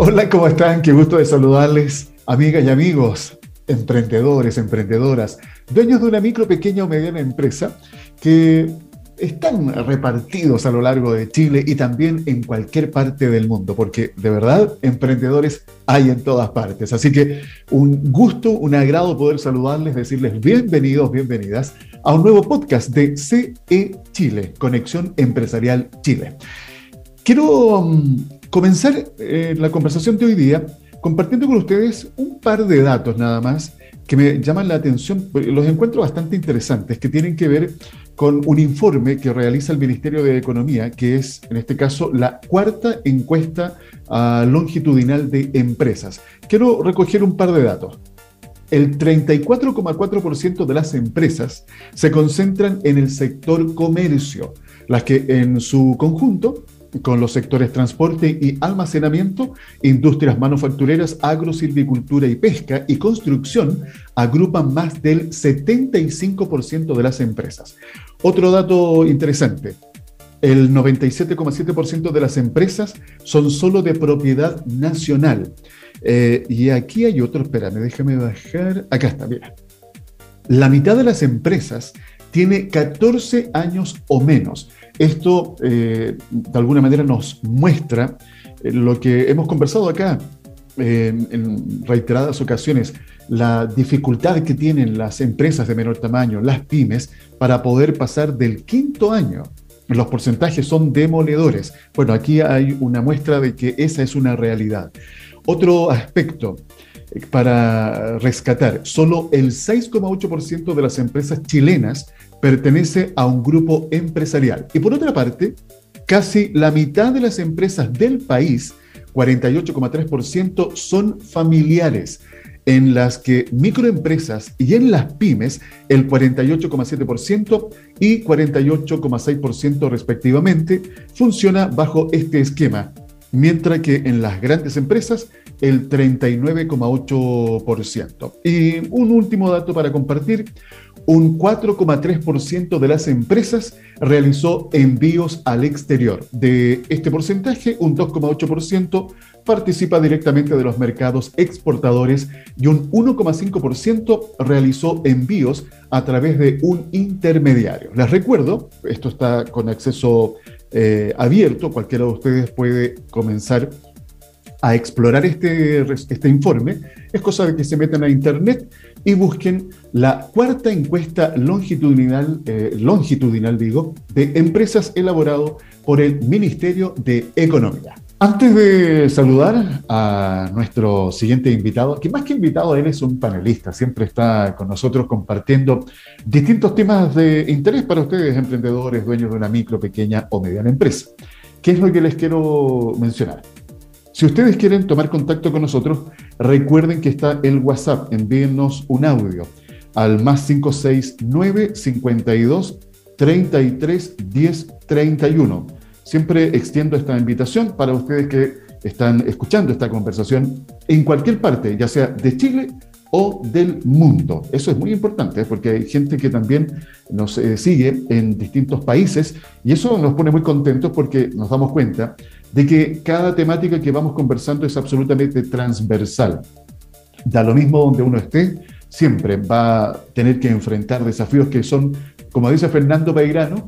Hola, ¿cómo están? Qué gusto de saludarles, amigas y amigos, emprendedores, emprendedoras, dueños de una micro, pequeña o mediana empresa que están repartidos a lo largo de Chile y también en cualquier parte del mundo, porque de verdad emprendedores hay en todas partes. Así que un gusto, un agrado poder saludarles, decirles bienvenidos, bienvenidas a un nuevo podcast de CE Chile, Conexión Empresarial Chile. Quiero mm, comenzar eh, la conversación de hoy día compartiendo con ustedes un par de datos nada más que me llaman la atención, los encuentro bastante interesantes, que tienen que ver con un informe que realiza el Ministerio de Economía, que es, en este caso, la cuarta encuesta ah, longitudinal de empresas. Quiero recoger un par de datos. El 34,4% de las empresas se concentran en el sector comercio, las que en su conjunto con los sectores transporte y almacenamiento, industrias manufactureras, agrosilvicultura y pesca y construcción agrupan más del 75% de las empresas. Otro dato interesante, el 97,7% de las empresas son solo de propiedad nacional. Eh, y aquí hay otro, espérame, déjame bajar. Acá está, mira. La mitad de las empresas tiene 14 años o menos. Esto, eh, de alguna manera, nos muestra eh, lo que hemos conversado acá en reiteradas ocasiones, la dificultad que tienen las empresas de menor tamaño, las pymes, para poder pasar del quinto año. Los porcentajes son demoledores. Bueno, aquí hay una muestra de que esa es una realidad. Otro aspecto eh, para rescatar, solo el 6,8% de las empresas chilenas pertenece a un grupo empresarial. Y por otra parte, casi la mitad de las empresas del país, 48,3%, son familiares, en las que microempresas y en las pymes el 48,7% y 48,6% respectivamente funciona bajo este esquema, mientras que en las grandes empresas el 39,8%. Y un último dato para compartir, un 4,3% de las empresas realizó envíos al exterior. De este porcentaje, un 2,8% participa directamente de los mercados exportadores y un 1,5% realizó envíos a través de un intermediario. Les recuerdo, esto está con acceso eh, abierto, cualquiera de ustedes puede comenzar a explorar este, este informe, es cosa de que se metan a internet y busquen la cuarta encuesta longitudinal, eh, longitudinal digo, de empresas elaborado por el Ministerio de Economía. Antes de saludar a nuestro siguiente invitado, que más que invitado, él es un panelista, siempre está con nosotros compartiendo distintos temas de interés para ustedes, emprendedores, dueños de una micro, pequeña o mediana empresa. ¿Qué es lo que les quiero mencionar? Si ustedes quieren tomar contacto con nosotros, recuerden que está el WhatsApp, envíennos un audio al más 569 52 33 10 31. Siempre extiendo esta invitación para ustedes que están escuchando esta conversación en cualquier parte, ya sea de Chile o del mundo. Eso es muy importante ¿eh? porque hay gente que también nos eh, sigue en distintos países y eso nos pone muy contentos porque nos damos cuenta de que cada temática que vamos conversando es absolutamente transversal. Da lo mismo donde uno esté, siempre va a tener que enfrentar desafíos que son, como dice Fernando Peirano,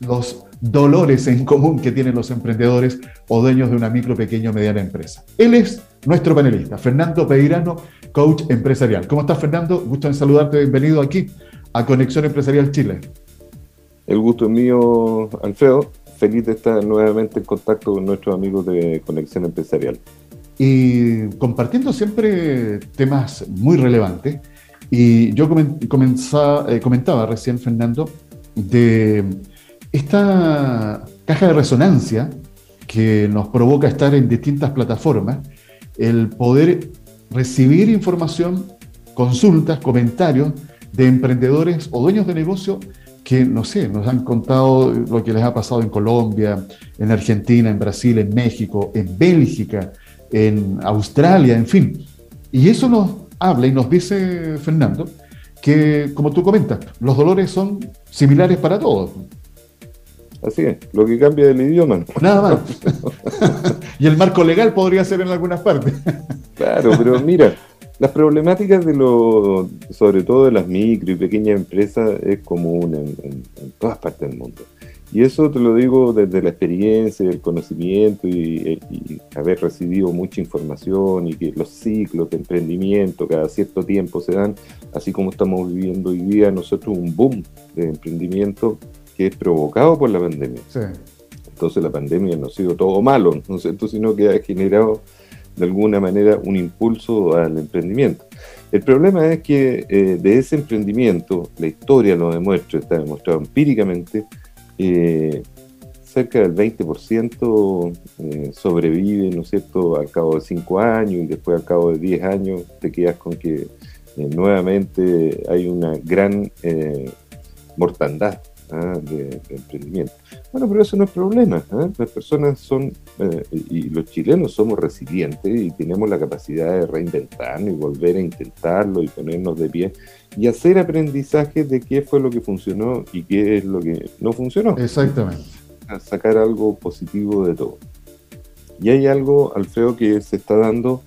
los dolores en común que tienen los emprendedores o dueños de una micro, pequeña o mediana empresa. Él es nuestro panelista, Fernando Peirano, coach empresarial. ¿Cómo estás, Fernando? Gusto en saludarte. Bienvenido aquí a Conexión Empresarial Chile. El gusto es mío, Alfredo feliz de estar nuevamente en contacto con nuestros amigos de Conexión Empresarial. Y compartiendo siempre temas muy relevantes. Y yo comenzaba, eh, comentaba recién, Fernando, de esta caja de resonancia que nos provoca estar en distintas plataformas, el poder recibir información, consultas, comentarios de emprendedores o dueños de negocio que, no sé, nos han contado lo que les ha pasado en Colombia, en Argentina, en Brasil, en México, en Bélgica, en Australia, en fin. Y eso nos habla y nos dice Fernando que, como tú comentas, los dolores son similares para todos. Así es, lo que cambia es el idioma. Nada más. y el marco legal podría ser en algunas partes. Claro, pero mira, las problemáticas de los, sobre todo de las micro y pequeñas empresas, es común en, todas partes del mundo. Y eso te lo digo desde la experiencia, el conocimiento y, haber recibido mucha información y que los ciclos de emprendimiento cada cierto tiempo se dan, así como estamos viviendo hoy día nosotros un boom de emprendimiento que es provocado por la pandemia. Entonces la pandemia no ha sido todo malo, ¿no es cierto? sino que ha generado de alguna manera un impulso al emprendimiento. El problema es que eh, de ese emprendimiento, la historia lo demuestra, está demostrado empíricamente, eh, cerca del 20% eh, sobrevive, ¿no es cierto?, al cabo de 5 años y después al cabo de 10 años te quedas con que nuevamente hay una gran mortandad ¿ah? de, emprendimiento. Bueno, pero eso no es problema. ¿ah? Las personas son, eh, y los chilenos somos resilientes y tenemos la capacidad de reinventarnos y volver a intentarlo y ponernos de pie y hacer aprendizaje de qué fue lo que funcionó y qué es lo que no funcionó. Exactamente. A sacar algo positivo de todo. Y hay algo, Alfredo, que se está dando,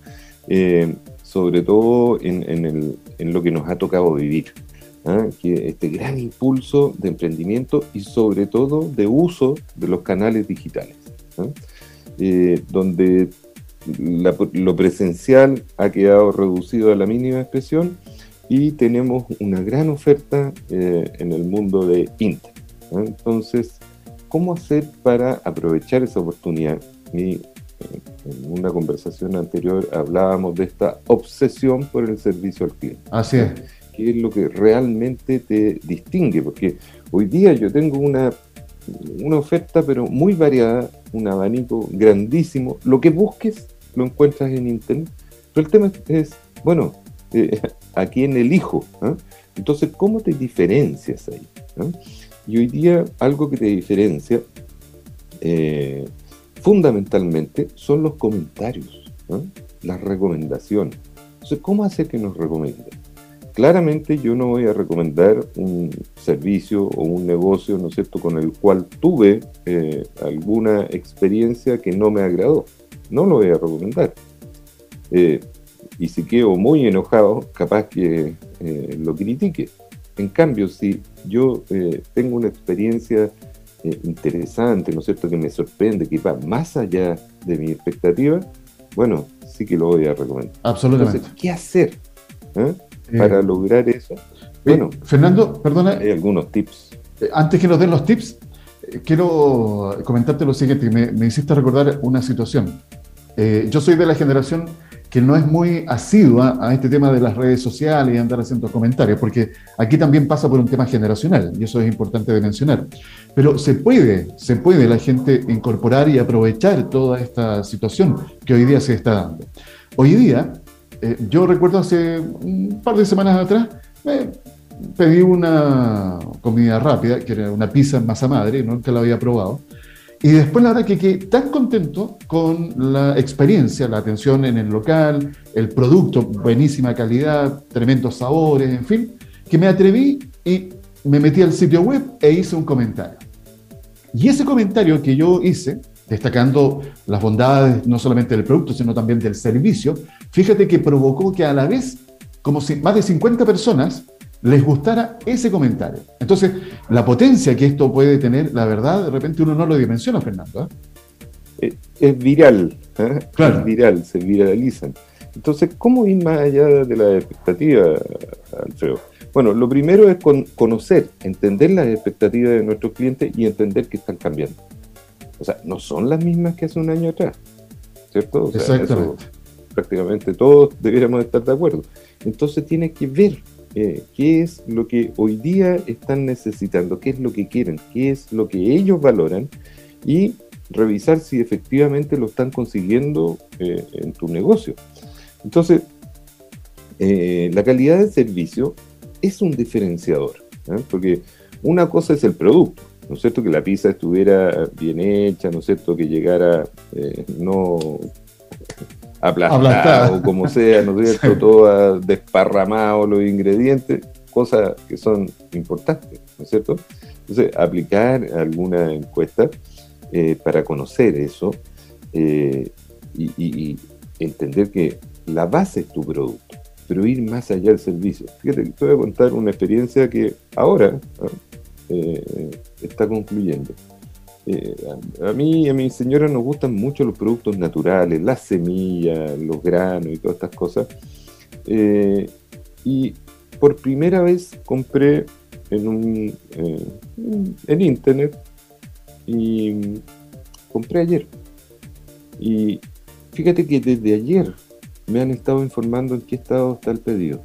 eh, sobre todo en, el, en lo que nos ha tocado vivir. ¿Ah? que este gran impulso de emprendimiento y sobre todo de uso de los canales digitales, ¿ah? eh, donde lo presencial ha quedado reducido a la mínima expresión y tenemos una gran oferta eh, en el mundo de Internet. ¿ah? Entonces, ¿cómo hacer para aprovechar esa oportunidad? Y, en una conversación anterior hablábamos de esta obsesión por el servicio al cliente. Así es qué es lo que realmente te distingue, porque hoy día yo tengo una, una oferta pero muy variada, un abanico grandísimo, lo que busques lo encuentras en Internet, pero el tema es, bueno, eh, ¿a quién elijo? ¿Ah? Entonces, ¿cómo te diferencias ahí? ¿Ah? Y hoy día algo que te diferencia eh, fundamentalmente son los comentarios, ¿ah? las recomendaciones. Entonces, ¿cómo hacer que nos recomienden? Claramente yo no voy a recomendar un servicio o un negocio, ¿no es cierto?, con el cual tuve eh, alguna experiencia que no me agradó. No lo voy a recomendar. Eh, y si quedo muy enojado, capaz que eh, lo critique. En cambio, si yo tengo una experiencia interesante, ¿no es cierto?, que me sorprende, que va más allá de mi expectativa, bueno, sí que lo voy a recomendar. Absolutamente. Entonces, ¿qué hacer? Para lograr eso. Bueno, Fernando, perdona. Hay algunos tips. Eh, antes que nos den los tips, eh, quiero comentarte lo siguiente. Me, me hiciste recordar una situación. Eh, yo soy de la generación que no es muy asidua a este tema de las redes sociales y andar haciendo comentarios, porque aquí también pasa por un tema generacional, y eso es importante de mencionar. Pero se puede, se puede la gente incorporar y aprovechar toda esta situación que hoy día se está dando. Hoy día, eh, yo recuerdo hace un par de semanas atrás, me pedí una comida rápida, que era una pizza en masa madre, nunca la había probado. Y después la verdad que quedé tan contento con la experiencia, la atención en el local, el producto, buenísima calidad, tremendos sabores, en fin, que me atreví y me metí al sitio web e hice un comentario. Y ese comentario que yo hice, destacando las bondades no solamente del producto, sino también del servicio, fíjate que provocó que a la vez, como si más de 50 personas les gustara ese comentario. Entonces, la potencia que esto puede tener, la verdad, de repente uno no lo dimensiona, Fernando. ¿eh? Es viral, ¿eh? claro. es viral, se viralizan. Entonces, ¿cómo ir más allá de la expectativa, Alfredo? Bueno, lo primero es conocer, entender las expectativas de nuestros clientes y entender que están cambiando. O sea, no son las mismas que hace un año atrás, ¿cierto? Exactamente. prácticamente todos deberíamos estar de acuerdo. Entonces tiene que ver eh, qué es lo que hoy día están necesitando, qué es lo que quieren, qué es lo que ellos valoran y revisar si efectivamente lo están consiguiendo eh, en tu negocio. Entonces, eh, la calidad del servicio es un diferenciador, porque una cosa es el producto, ¿no es cierto? Que la pizza estuviera bien hecha, ¿no es cierto? Que llegara eh, no aplastada o como sea, ¿no es cierto? Todo desparramado los ingredientes, cosas que son importantes, ¿no es cierto? Entonces, aplicar alguna encuesta eh, para conocer eso. Eh, y, entender que la base es tu producto, pero ir más allá del servicio. Fíjate, te voy a contar una experiencia que ahora eh, está concluyendo. Eh, a, mí y a mi señora nos gustan mucho los productos naturales, las semillas, los granos y todas estas cosas. Eh, y por primera vez compré en un en internet y compré ayer. Y fíjate que desde ayer me han estado informando en qué estado está el pedido.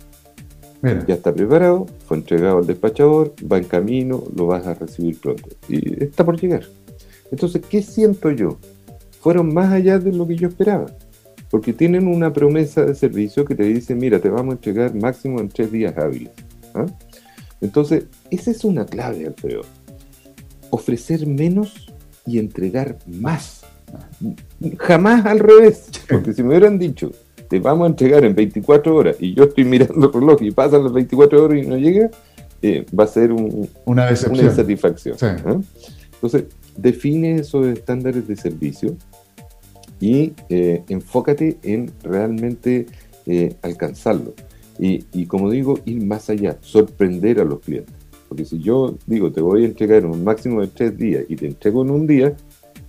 Ya está preparado, fue entregado al despachador, va en camino, lo vas a recibir pronto. Y está por llegar. Entonces, ¿qué siento yo? Fueron más allá de lo que yo esperaba. Porque tienen una promesa de servicio que te dice, mira, te vamos a entregar máximo en tres días hábiles. ¿ah? Entonces, esa es una clave, Alfredo. Ofrecer menos y entregar más. Jamás al revés. Porque si me hubieran dicho, te vamos a entregar en 24 horas y yo estoy mirando el reloj y pasan las 24 horas y no llega, eh, va a ser una, insatisfacción. ¿ah? Entonces, define esos estándares de servicio y eh, enfócate en realmente eh, alcanzarlo. Y, como digo, ir más allá, sorprender a los clientes. Porque si yo digo, te voy a entregar un máximo de tres días y te entrego en un día,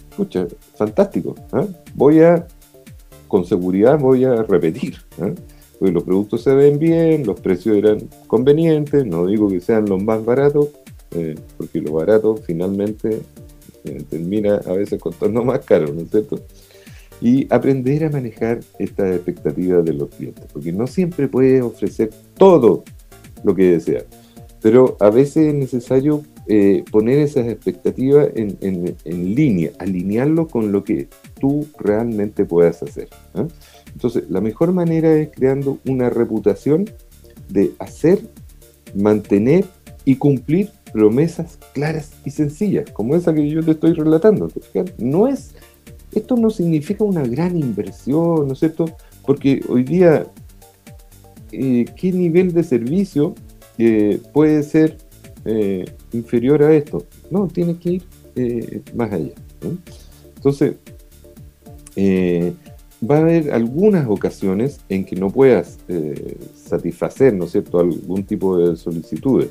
escucha, fantástico. ¿ah? Voy a, con seguridad, voy a repetir. Porque los productos se ven bien, los precios eran convenientes, no digo que sean los más baratos, eh, porque lo barato finalmente termina a veces costando más caro, ¿no es cierto? Y aprender a manejar estas expectativas de los clientes, porque no siempre puedes ofrecer todo lo que deseas, pero a veces es necesario eh, poner esas expectativas en, línea, alinearlo con lo que tú realmente puedas hacer. Entonces, la mejor manera es creando una reputación de hacer, mantener y cumplir promesas claras y sencillas, como esa que yo te estoy relatando. No es, esto no significa una gran inversión, ¿no es cierto? Porque hoy día, eh, ¿qué nivel de servicio eh, puede ser inferior a esto? No, tiene que ir más allá. Entonces, va a haber algunas ocasiones en que no puedas satisfacer, ¿no es cierto?, algún tipo de solicitudes.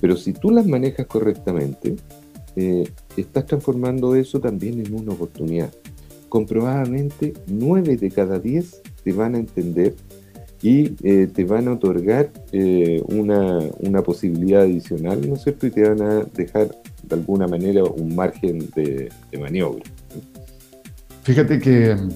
Pero si tú las manejas correctamente, eh, estás transformando eso también en una oportunidad. Comprobadamente, nueve de cada diez te van a entender y eh, te van a otorgar eh, una, posibilidad adicional, ¿no es cierto? Y te van a dejar de alguna manera un margen de, maniobra. Fíjate que mm,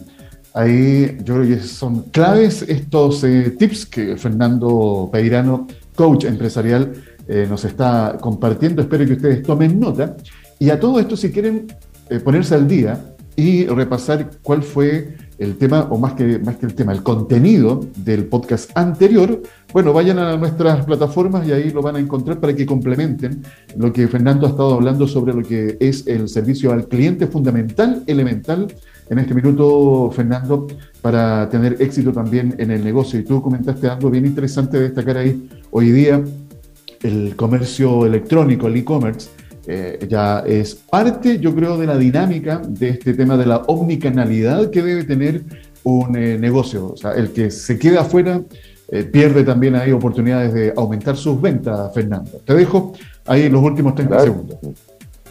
ahí yo creo que son claves estos tips que Fernando Peirano, coach empresarial, eh, nos está compartiendo. Espero que ustedes tomen nota. Y a todo esto, si quieren eh, ponerse al día y repasar cuál fue el tema, o más que, más que el tema, el contenido del podcast anterior, bueno, vayan a nuestras plataformas y ahí lo van a encontrar para que complementen lo que Fernando ha estado hablando sobre lo que es el servicio al cliente fundamental, elemental, en este minuto, Fernando, para tener éxito también en el negocio. Y tú comentaste algo bien interesante de destacar ahí hoy día, el comercio electrónico, el e-commerce, eh, ya es parte, yo creo, de la dinámica de este tema de la omnicanalidad que debe tener un eh, negocio. O sea, el que se queda afuera eh, pierde también ahí oportunidades de aumentar sus ventas, Fernando. Te dejo ahí los últimos 30 segundos.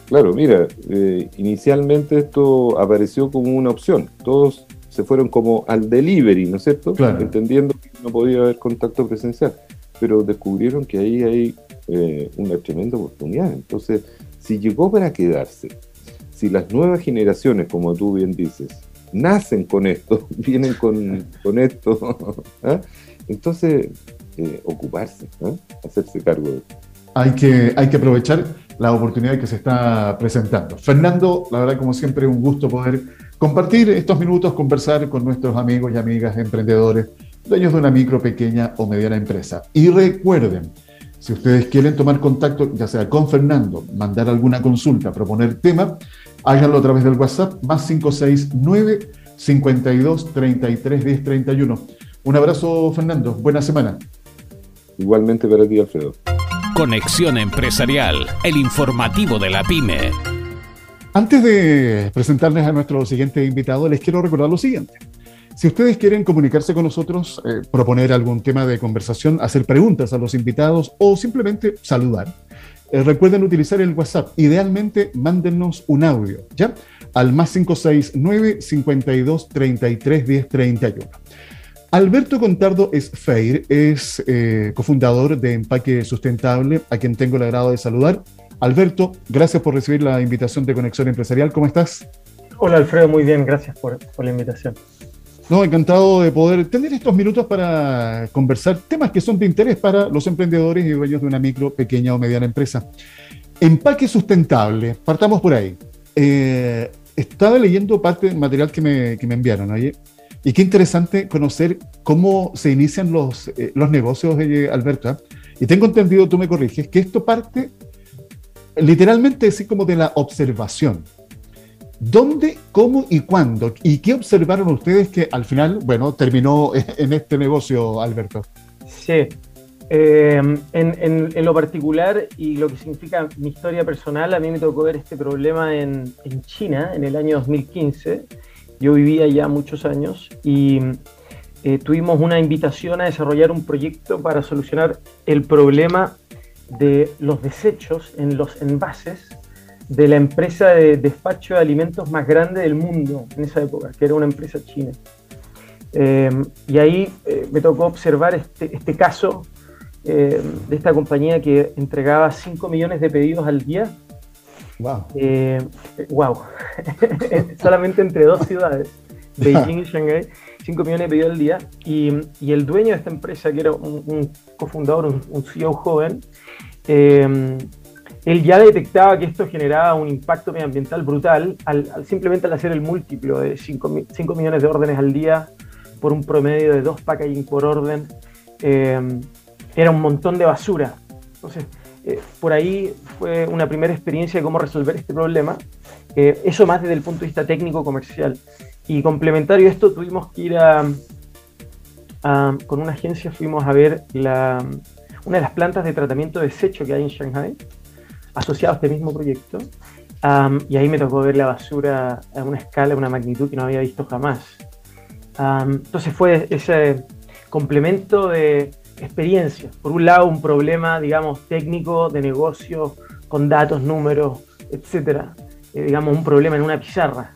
Claro, mira, inicialmente esto apareció como una opción. Todos se fueron como al delivery, ¿no es cierto? Entendiendo que no podía haber contacto presencial pero descubrieron que ahí hay eh, una tremenda oportunidad. Entonces, si llegó para quedarse, si las nuevas generaciones, como tú bien dices, nacen con esto, vienen con, con esto, ¿ah? entonces eh, ocuparse, ¿ah? hacerse cargo de esto. Hay que, hay que aprovechar la oportunidad que se está presentando. Fernando, la verdad, como siempre, un gusto poder compartir estos minutos, conversar con nuestros amigos y amigas emprendedores dueños de una micro, pequeña o mediana empresa. Y recuerden, si ustedes quieren tomar contacto, ya sea con Fernando, mandar alguna consulta, proponer tema, háganlo a través del WhatsApp más 569 52 33 10 31. Un abrazo, Fernando. Buena semana. Igualmente para ti, Alfredo. Conexión Empresarial, el informativo de la PyME. Antes de presentarles a nuestro siguiente invitado, les quiero recordar lo siguiente. Si ustedes quieren comunicarse con nosotros, eh, proponer algún tema de conversación, hacer preguntas a los invitados o simplemente saludar, eh, recuerden utilizar el WhatsApp. Idealmente, mándenos un audio, ¿ya? Al más 569 52 33 10 31. Alberto Contardo es FEIR, es eh, cofundador de Empaque Sustentable, a quien tengo el agrado de saludar. Alberto, gracias por recibir la invitación de Conexión Empresarial. ¿Cómo estás? Hola Alfredo, muy bien, gracias por, la invitación. No, encantado de poder tener estos minutos para conversar temas que son de interés para los emprendedores y dueños de una micro, pequeña o mediana empresa. Empaque sustentable, partamos por ahí. Eh, estaba leyendo parte del material que me, que me enviaron, oye, y qué interesante conocer cómo se inician los, eh, los negocios, eh, Alberto. ¿ah? Y tengo entendido, tú me corriges, que esto parte literalmente así como de la observación. ¿Dónde, cómo y cuándo? ¿Y qué observaron ustedes que al final, bueno, terminó en este negocio, Alberto? Sí. Em, en, lo particular y lo que significa mi historia personal, a mí me tocó ver este problema en, China en el año 2015. Yo vivía ya muchos años y eh, tuvimos una invitación a desarrollar un proyecto para solucionar el problema de los desechos en los envases de la empresa de despacho de alimentos más grande del mundo en esa época, que era una empresa china. Em, y ahí eh, me tocó observar este, este caso em, de esta compañía que entregaba 5 millones de pedidos al día. ¡Wow! wow. Em, Solamente entre dos ciudades, Beijing y Shanghai, 5 millones de pedidos al día. Y, y, el dueño de esta empresa, que era un, cofundador, un, un CEO joven, eh, él ya detectaba que esto generaba un impacto medioambiental brutal al, simplemente al hacer el múltiplo de 5, millones de órdenes al día por un promedio de dos packaging por orden. Eh, era un montón de basura. Entonces, eh, por ahí fue una primera experiencia de cómo resolver este problema. eso más desde el punto de vista técnico-comercial. Y complementario a esto, tuvimos que ir a, con una agencia, fuimos a ver una de las plantas de tratamiento de desecho que hay en Shanghai, asociado a este mismo proyecto. y ahí me tocó ver la basura a una escala, a una magnitud que no había visto jamás. entonces fue ese complemento de experiencias. Por un lado, un problema, digamos, técnico de negocio, con datos, números, etcétera. Eh, digamos, un problema en una pizarra.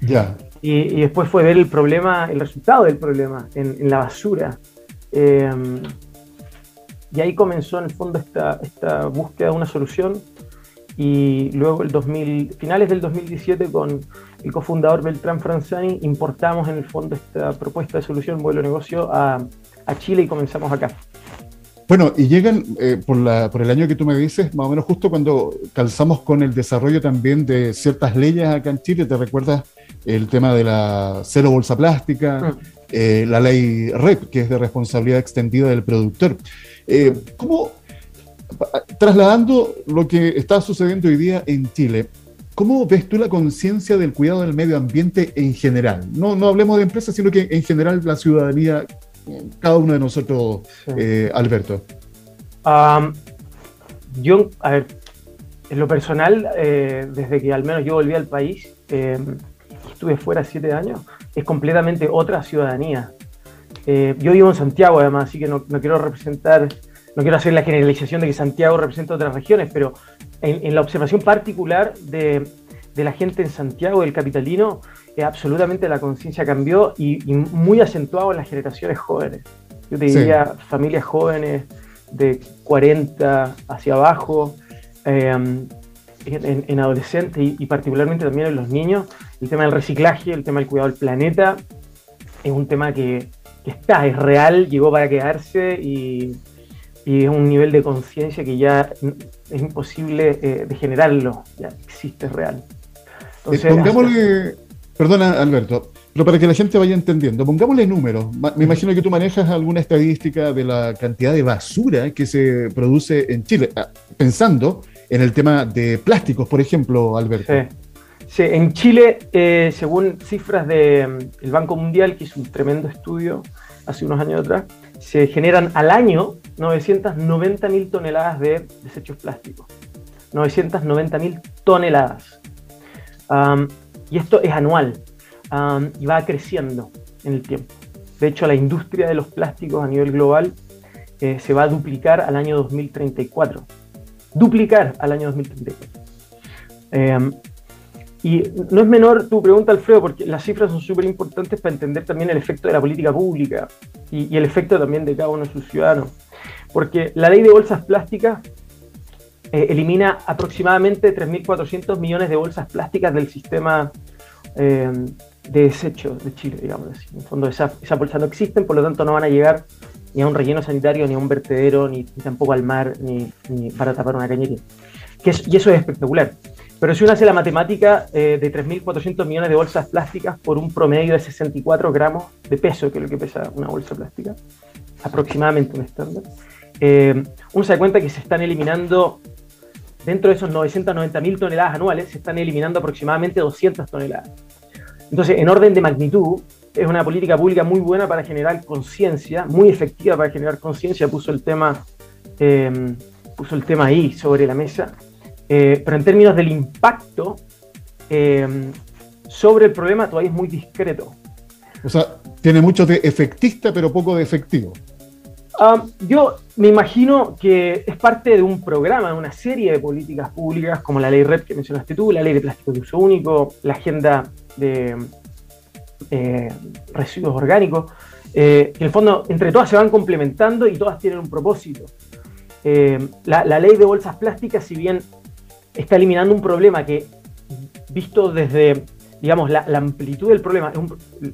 Ya. Y, después fue ver el problema, el resultado del problema en, la basura. Eh, y ahí comenzó en el fondo esta, esta búsqueda de una solución y luego el 2000, finales del 2017 con el cofundador Beltrán Franzani importamos en el fondo esta propuesta de solución vuelo negocio a, a Chile y comenzamos acá. Bueno, y llegan eh, por, la, por el año que tú me dices, más o menos justo cuando calzamos con el desarrollo también de ciertas leyes acá en Chile, ¿te recuerdas el tema de la cero bolsa plástica, mm. Eh, la ley REP, que es de responsabilidad extendida del productor? Eh, ¿Cómo, trasladando lo que está sucediendo hoy día en Chile, ¿cómo ves tú la conciencia del cuidado del medio ambiente en general? No, no hablemos de empresas, sino que en general la ciudadanía, cada uno de nosotros, eh, Alberto. yo, a ver, en lo personal, eh, desde que al menos yo volví al país, estuve fuera siete años, es completamente otra ciudadanía. Eh, yo vivo en Santiago además, así que no, quiero representar, no quiero hacer la generalización de que Santiago representa otras regiones, pero en, la observación particular de, la gente en Santiago, del capitalino, eh, absolutamente la conciencia cambió y, muy acentuado en las generaciones jóvenes. Yo te diría familias jóvenes de 40 hacia abajo, em, en, adolescentes y, y, particularmente también en los niños, el tema del reciclaje, el tema del cuidado del planeta, es un tema que, que está, es real, llegó para quedarse y, es un nivel de conciencia que ya es imposible eh, de generarlo, ya existe, es real. Eh, pongámosle, perdona Alberto, pero para que la gente vaya entendiendo, pongámosle números. Me imagino que tú manejas alguna estadística de la cantidad de basura que se produce en Chile, ah, pensando en el tema de plásticos, por ejemplo, Alberto. Sí. Sí, en Chile, eh, según cifras del mm, Banco Mundial, que hizo un tremendo estudio hace unos años atrás, se generan al año 990.000 toneladas de desechos plásticos. 990.000 toneladas. y esto es anual y va creciendo en el tiempo. De hecho, la industria de los plásticos a nivel global eh, se va a duplicar al año 2034. Duplicar al año 2034. Em, y no es menor tu pregunta, Alfredo, porque las cifras son súper importantes para entender también el efecto de la política pública y, el efecto también de cada uno de sus ciudadanos. Porque la ley de bolsas plásticas eh, elimina aproximadamente 3.400 millones de bolsas plásticas del sistema em, de desechos de Chile, digamos así. En el fondo, esas esa bolsas no existen, por lo tanto no van a llegar ni a un relleno sanitario, ni a un vertedero, ni, tampoco al mar, ni, para tapar una cañería. Que y eso es espectacular. Pero si uno hace la matemática eh, de 3.400 millones de bolsas plásticas por un promedio de 64 gramos de peso, que es lo que pesa una bolsa plástica, aproximadamente un estándar, eh, uno se da cuenta que se están eliminando, dentro de esos 990.000 toneladas anuales, se están eliminando aproximadamente 200 toneladas. Entonces, en orden de magnitud, es una política pública muy buena para generar conciencia, muy efectiva para generar conciencia, puso el tema, eh, puso el tema ahí sobre la mesa, eh, pero en términos del impacto eh, sobre el problema todavía es muy discreto. O sea, tiene mucho de efectista, pero poco de efectivo. Ah, yo me imagino que es parte de un programa, de una serie de políticas públicas, como la ley REP que mencionaste tú, la ley de plástico de uso único, la agenda de eh, residuos orgánicos, que en el fondo entre todas se van complementando y todas tienen un propósito. la, ley de bolsas plásticas, si bien está eliminando un problema que, visto desde, digamos, la, amplitud del problema,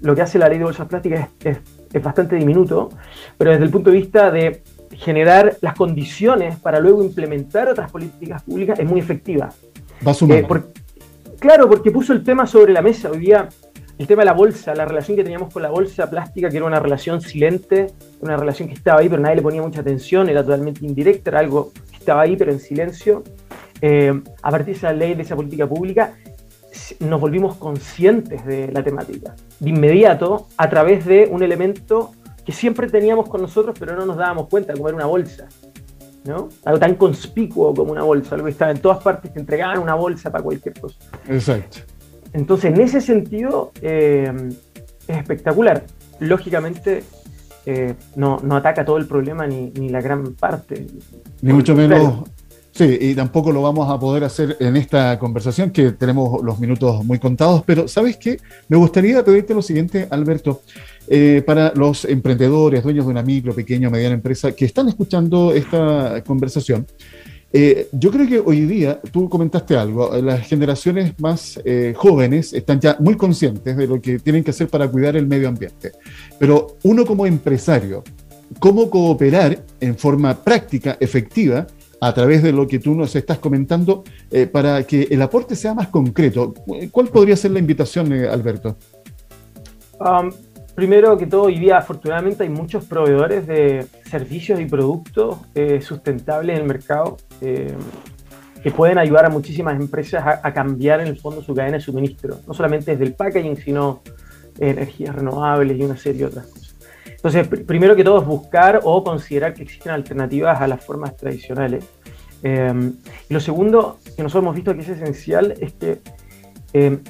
lo que hace la ley de bolsas plásticas es, bastante diminuto, pero desde el punto de vista de generar las condiciones para luego implementar otras políticas públicas es muy efectiva. Va eh, claro, porque puso el tema sobre la mesa. Hoy día el tema de la bolsa, la relación que teníamos con la bolsa plástica, que era una relación silente, una relación que estaba ahí, pero nadie le ponía mucha atención, era totalmente indirecta, era algo que estaba ahí, pero en silencio. Eh, a partir de esa ley, de esa política pública, nos volvimos conscientes de la temática, de inmediato, a través de un elemento que siempre teníamos con nosotros, pero no nos dábamos cuenta, como era una bolsa. ¿no? Algo tan conspicuo como una bolsa, algo que estaba en todas partes, te entregaban una bolsa para cualquier cosa. Exacto. Entonces, en ese sentido, eh, es espectacular. Lógicamente, eh, no, no, ataca todo el problema ni, ni la gran parte. Ni mucho menos Sí, y tampoco lo vamos a poder hacer en esta conversación, que tenemos los minutos muy contados, pero ¿sabes qué? Me gustaría pedirte lo siguiente, Alberto, eh, para los emprendedores, dueños de una micro, pequeña o mediana empresa que están escuchando esta conversación. Eh, yo creo que hoy día, tú comentaste algo, las generaciones más eh, jóvenes están ya muy conscientes de lo que tienen que hacer para cuidar el medio ambiente, pero uno como empresario, ¿cómo cooperar en forma práctica, efectiva, a través de lo que tú nos estás comentando eh, para que el aporte sea más concreto. ¿Cuál podría ser la invitación, eh, Alberto? Um, primero que todo, hoy día afortunadamente hay muchos proveedores de servicios y productos eh, sustentables en el mercado que pueden ayudar a muchísimas empresas a, cambiar en el fondo su cadena de suministro, no solamente desde el packaging, sino energías renovables y una serie de otras cosas. Entonces, primero que todo es buscar o considerar que existen alternativas a las formas tradicionales. Em, y lo segundo que nosotros hemos visto que es esencial es que em,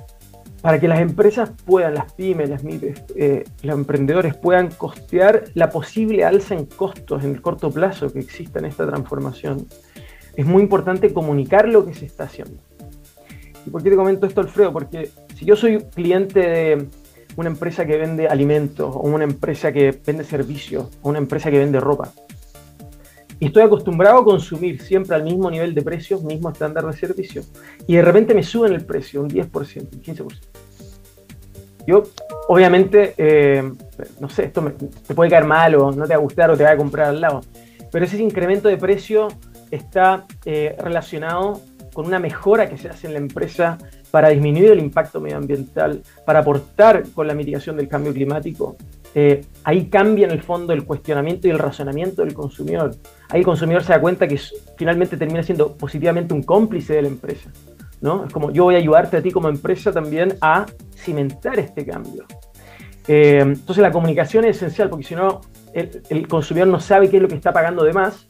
para que las empresas puedan, las pymes, las MIPES, eh, los emprendedores puedan costear la posible alza en costos en el corto plazo que exista en esta transformación, es muy importante comunicar lo que se está haciendo. ¿Y por qué te comento esto, Alfredo? Porque si yo soy cliente de una empresa que vende alimentos, o una empresa que vende servicios, o una empresa que vende ropa. Y estoy acostumbrado a consumir siempre al mismo nivel de precios, mismo estándar de servicio, y de repente me suben el precio un 10%, un 15%. Yo, obviamente, eh, no sé, esto te puede caer mal o no te va a gustar o te va a comprar al lado, pero ese incremento de precio está eh, relacionado con una mejora que se hace en la empresa para disminuir el impacto medioambiental, para aportar con la mitigación del cambio climático, eh, ahí cambia en el fondo el cuestionamiento y el razonamiento del consumidor. Ahí el consumidor se da cuenta que finalmente termina siendo positivamente un cómplice de la empresa. ¿no? Es como yo voy a ayudarte a ti como empresa también a cimentar este cambio. Eh, entonces la comunicación es esencial porque si no el, consumidor no sabe qué es lo que está pagando de más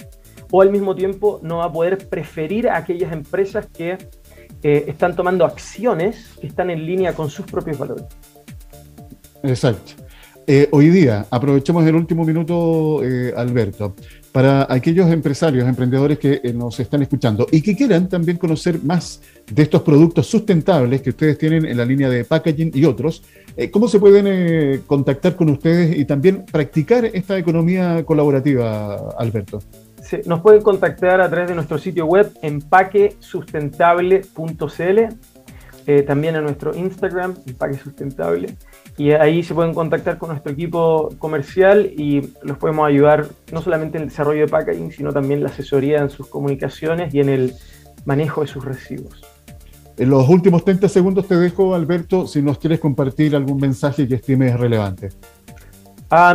o al mismo tiempo no va a poder preferir a aquellas empresas que eh, están tomando acciones que están en línea con sus propios valores. Exacto. Eh, hoy día, aprovechemos el último minuto, eh, Alberto, para aquellos empresarios, emprendedores que nos están escuchando y que quieran también conocer más de estos productos sustentables que ustedes tienen en la línea de packaging y otros, ¿cómo se pueden contactar con ustedes y también practicar esta economía colaborativa, Alberto? Nos pueden contactar a través de nuestro sitio web empaquesustentable.cl, también a nuestro Instagram, empaque sustentable y ahí se pueden contactar con nuestro equipo comercial y los podemos ayudar no solamente en el desarrollo de packaging, sino también la asesoría en sus comunicaciones y en el manejo de sus residuos. En los últimos 30 segundos te dejo, Alberto, si nos quieres compartir algún mensaje que estimes relevante.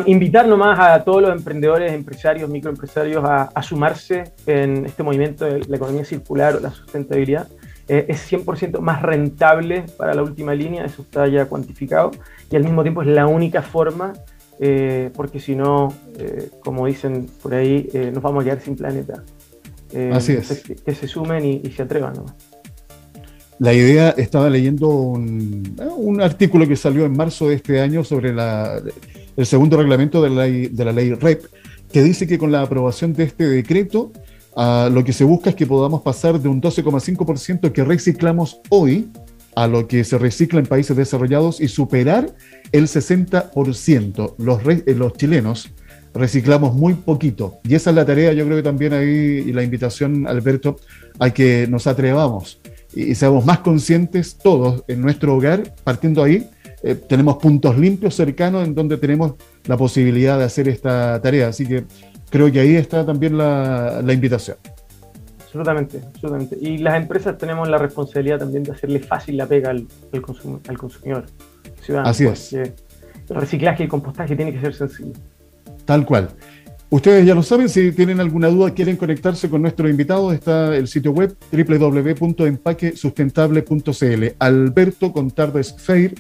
Invitar nomás a todos los emprendedores, empresarios, microempresarios a, a sumarse en este movimiento de la economía circular o la sustentabilidad. Eh, es 100% más rentable para la última línea, eso está ya cuantificado, y al mismo tiempo es la única forma, eh, porque si no, eh, como dicen por ahí, nos vamos a quedar sin planeta. Así es. Que, se sumen y, se atrevan. La idea, estaba leyendo un, un, artículo que salió en marzo de este año sobre la, el segundo reglamento de la, ley, REP, que dice que con la aprobación de este decreto, lo que se busca es que podamos pasar de un 12,5% que reciclamos hoy a lo que se recicla en países desarrollados y superar el 60%. Los, eh, los chilenos reciclamos muy poquito. Y esa es la tarea, yo creo que también ahí, y la invitación, Alberto, a que nos atrevamos y, seamos más conscientes todos en nuestro hogar, partiendo ahí. Eh, tenemos puntos limpios cercanos en donde tenemos la posibilidad de hacer esta tarea. Así que creo que ahí está también la, invitación. Absolutamente, absolutamente. Y las empresas tenemos la responsabilidad también de hacerle fácil la pega al, al, consumidor, ciudadano. Así es. El reciclaje y el compostaje tiene que ser sencillo. Tal cual. Ustedes ya lo saben, si tienen alguna duda, quieren conectarse con nuestro invitado, está el sitio web www.empaquesustentable.cl. Alberto Contardes Feir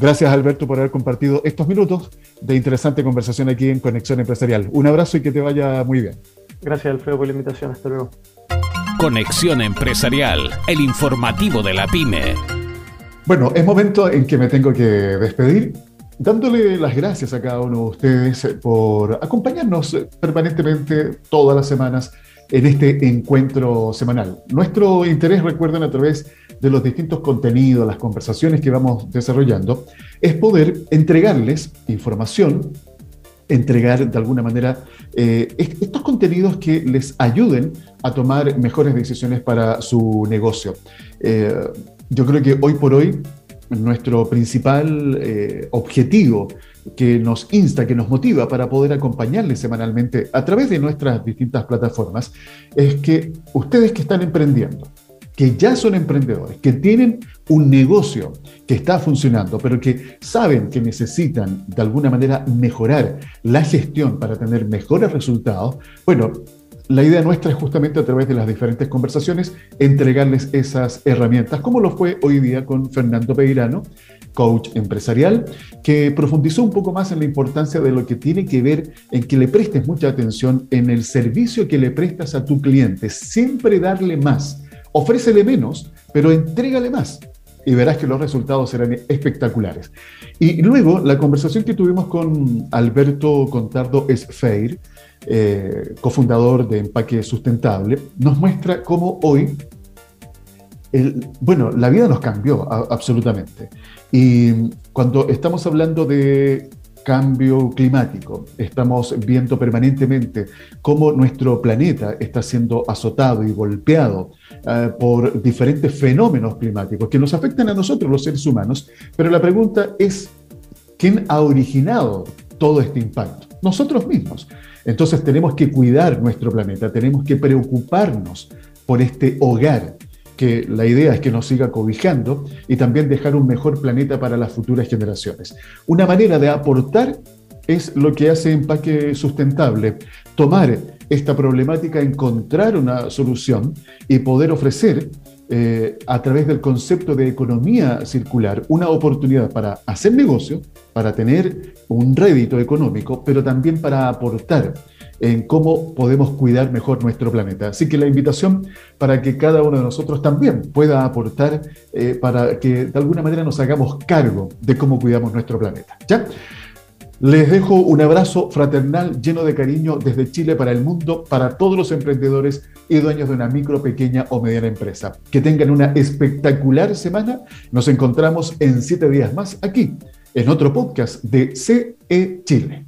Gracias Alberto por haber compartido estos minutos de interesante conversación aquí en Conexión Empresarial. Un abrazo y que te vaya muy bien. Gracias Alfredo por la invitación. Hasta luego. Conexión Empresarial, el informativo de la pyme. Bueno, es momento en que me tengo que despedir dándole las gracias a cada uno de ustedes por acompañarnos permanentemente todas las semanas en este encuentro semanal. Nuestro interés, recuerden, a través de los distintos contenidos, las conversaciones que vamos desarrollando, es poder entregarles información, entregar de alguna manera eh, estos contenidos que les ayuden a tomar mejores decisiones para su negocio. Eh, yo creo que hoy por hoy nuestro principal eh, objetivo que nos insta, que nos motiva para poder acompañarles semanalmente a través de nuestras distintas plataformas, es que ustedes que están emprendiendo, que ya son emprendedores, que tienen un negocio que está funcionando, pero que saben que necesitan de alguna manera mejorar la gestión para tener mejores resultados, bueno, la idea nuestra es justamente a través de las diferentes conversaciones entregarles esas herramientas, como lo fue hoy día con Fernando Peirano, coach empresarial, que profundizó un poco más en la importancia de lo que tiene que ver en que le prestes mucha atención en el servicio que le prestas a tu cliente. Siempre darle más. Ofrécele menos, pero entrégale más y verás que los resultados serán espectaculares. Y luego, la conversación que tuvimos con Alberto Contardo Esfeir, eh, cofundador de Empaque Sustentable, nos muestra cómo hoy, bueno, la vida nos cambió absolutamente. Y cuando estamos hablando de cambio climático, estamos viendo permanentemente cómo nuestro planeta está siendo azotado y golpeado eh, por diferentes fenómenos climáticos que nos afectan a nosotros, los seres humanos, pero la pregunta es, ¿quién ha originado todo este impacto? Nosotros mismos. Entonces tenemos que cuidar nuestro planeta, tenemos que preocuparnos por este hogar, que la idea es que nos siga cobijando y también dejar un mejor planeta para las futuras generaciones. Una manera de aportar es lo que hace Empaque Sustentable, tomar esta problemática, encontrar una solución y poder ofrecer eh, a través del concepto de economía circular una oportunidad para hacer negocio, para tener un rédito económico, pero también para aportar en cómo podemos cuidar mejor nuestro planeta. Así que la invitación para que cada uno de nosotros también pueda aportar eh, para que de alguna manera nos hagamos cargo de cómo cuidamos nuestro planeta. ¿Ya? Les dejo un abrazo fraternal lleno de cariño desde Chile para el mundo, para todos los emprendedores y dueños de una micro, pequeña o mediana empresa. Que tengan una espectacular semana. Nos encontramos en siete días más aquí, en otro podcast de CE Chile.